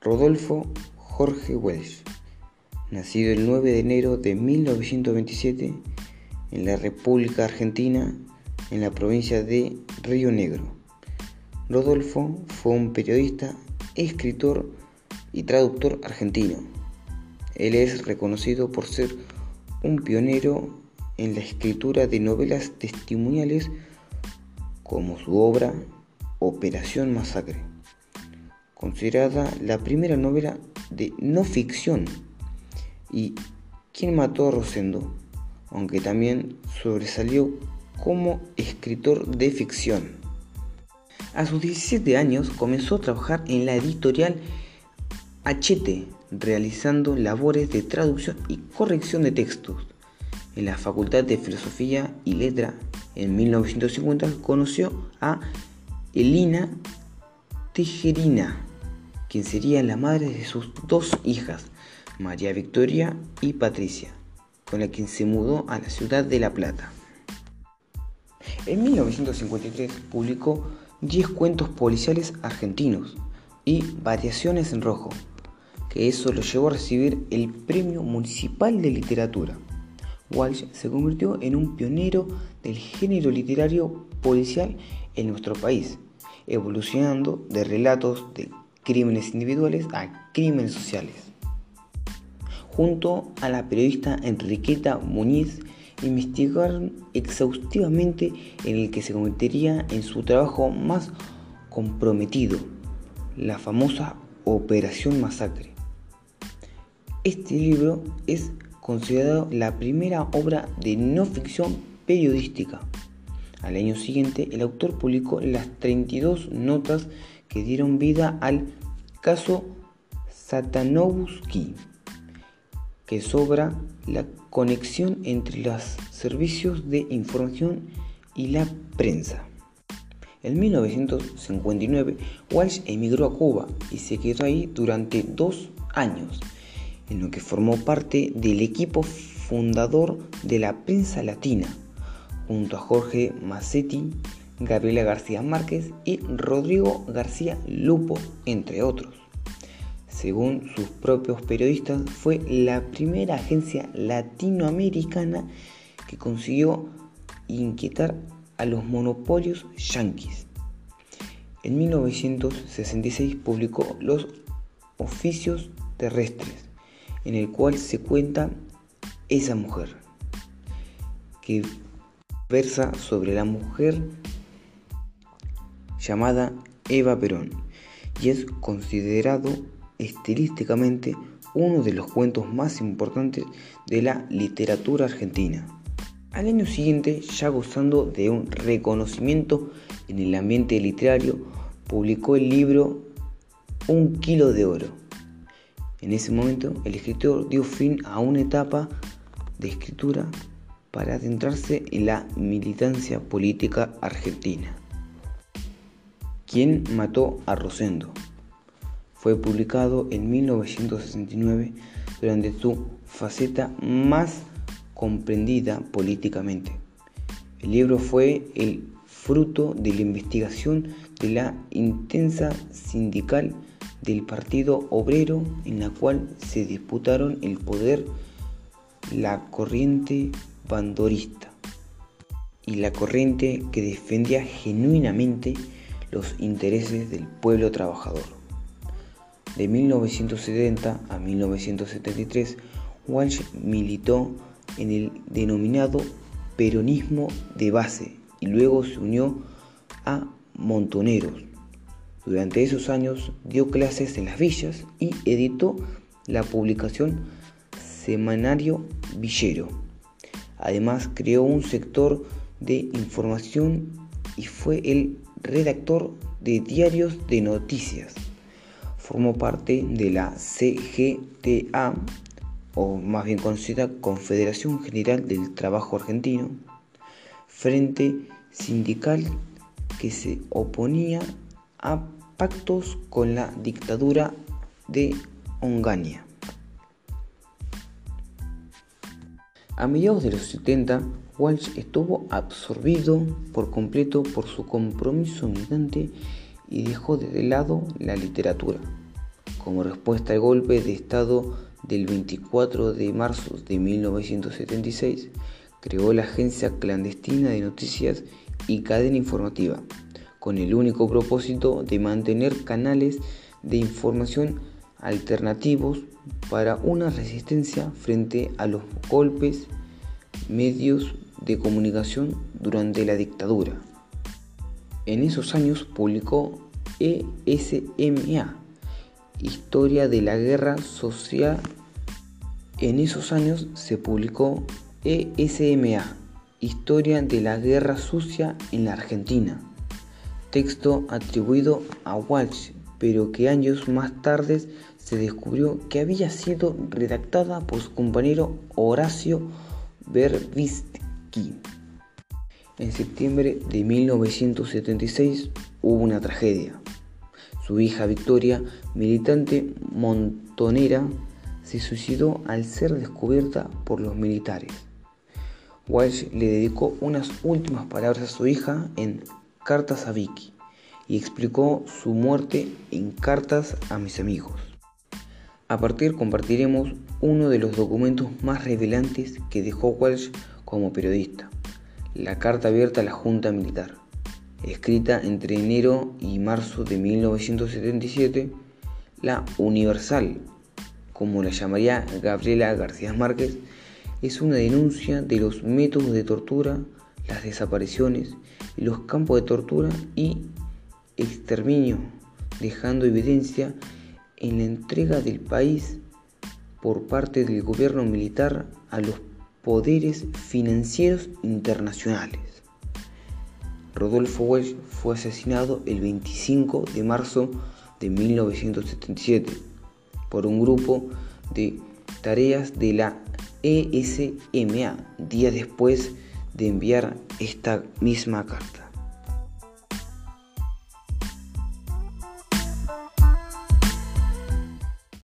Rodolfo Jorge Welsh, nacido el 9 de enero de 1927 en la República Argentina, en la provincia de Río Negro. Rodolfo fue un periodista, escritor y traductor argentino. Él es reconocido por ser un pionero en la escritura de novelas testimoniales como su obra Operación Masacre, considerada la primera novela de no ficción y ¿Quién mató a Rosendo? aunque también sobresalió como escritor de ficción. A sus 17 años comenzó a trabajar en la editorial Hachete, realizando labores de traducción y corrección de textos. En la Facultad de Filosofía y Letra, en 1950, conoció a Elina Tejerina, quien sería la madre de sus dos hijas, María Victoria y Patricia, con la quien se mudó a la ciudad de La Plata. En 1953 publicó 10 cuentos policiales argentinos y Variaciones en Rojo, que eso lo llevó a recibir el Premio Municipal de Literatura. Walsh se convirtió en un pionero del género literario policial en nuestro país, evolucionando de relatos de crímenes individuales a crímenes sociales. Junto a la periodista Enriqueta Muñiz, investigaron exhaustivamente en el que se convertiría en su trabajo más comprometido, la famosa Operación Masacre. Este libro es considerado la primera obra de no ficción periodística. Al año siguiente, el autor publicó las 32 notas que dieron vida al caso Satanovsky, que sobra la conexión entre los servicios de información y la prensa. En 1959, Walsh emigró a Cuba y se quedó ahí durante dos años, en lo que formó parte del equipo fundador de la prensa latina, junto a Jorge Massetti, Gabriela García Márquez y Rodrigo García Lupo, entre otros según sus propios periodistas, fue la primera agencia latinoamericana que consiguió inquietar a los monopolios yanquis. En 1966 publicó Los Oficios Terrestres, en el cual se cuenta esa mujer, que versa sobre la mujer llamada Eva Perón y es considerado estilísticamente uno de los cuentos más importantes de la literatura argentina. Al año siguiente, ya gozando de un reconocimiento en el ambiente literario, publicó el libro Un kilo de oro. En ese momento, el escritor dio fin a una etapa de escritura para adentrarse en la militancia política argentina. ¿Quién mató a Rosendo? Fue publicado en 1969 durante su faceta más comprendida políticamente. El libro fue el fruto de la investigación de la intensa sindical del Partido Obrero en la cual se disputaron el poder la corriente bandorista y la corriente que defendía genuinamente los intereses del pueblo trabajador. De 1970 a 1973, Walsh militó en el denominado peronismo de base y luego se unió a Montoneros. Durante esos años dio clases en las villas y editó la publicación Semanario Villero. Además creó un sector de información y fue el redactor de diarios de noticias formó parte de la CGTA, o más bien conocida Confederación General del Trabajo Argentino, frente sindical que se oponía a pactos con la dictadura de Ongaña. A mediados de los 70, Walsh estuvo absorbido por completo por su compromiso militante y dejó de lado la literatura. Como respuesta al golpe de Estado del 24 de marzo de 1976, creó la Agencia Clandestina de Noticias y Cadena Informativa, con el único propósito de mantener canales de información alternativos para una resistencia frente a los golpes medios de comunicación durante la dictadura. En esos años publicó ESMA, Historia de la Guerra Social. En esos años se publicó ESMA, Historia de la Guerra Sucia en la Argentina, texto atribuido a Walsh, pero que años más tarde se descubrió que había sido redactada por su compañero Horacio Verbitsky. En septiembre de 1976 hubo una tragedia. Su hija Victoria, militante montonera, se suicidó al ser descubierta por los militares. Walsh le dedicó unas últimas palabras a su hija en Cartas a Vicky y explicó su muerte en Cartas a mis amigos. A partir compartiremos uno de los documentos más revelantes que dejó Walsh como periodista, la carta abierta a la Junta Militar, escrita entre enero y marzo de 1977, la Universal, como la llamaría Gabriela García Márquez, es una denuncia de los métodos de tortura, las desapariciones los campos de tortura y exterminio, dejando evidencia en la entrega del país por parte del gobierno militar a los poderes financieros internacionales. Rodolfo Welch fue asesinado el 25 de marzo de 1977 por un grupo de tareas de la ESMA, días después de enviar esta misma carta.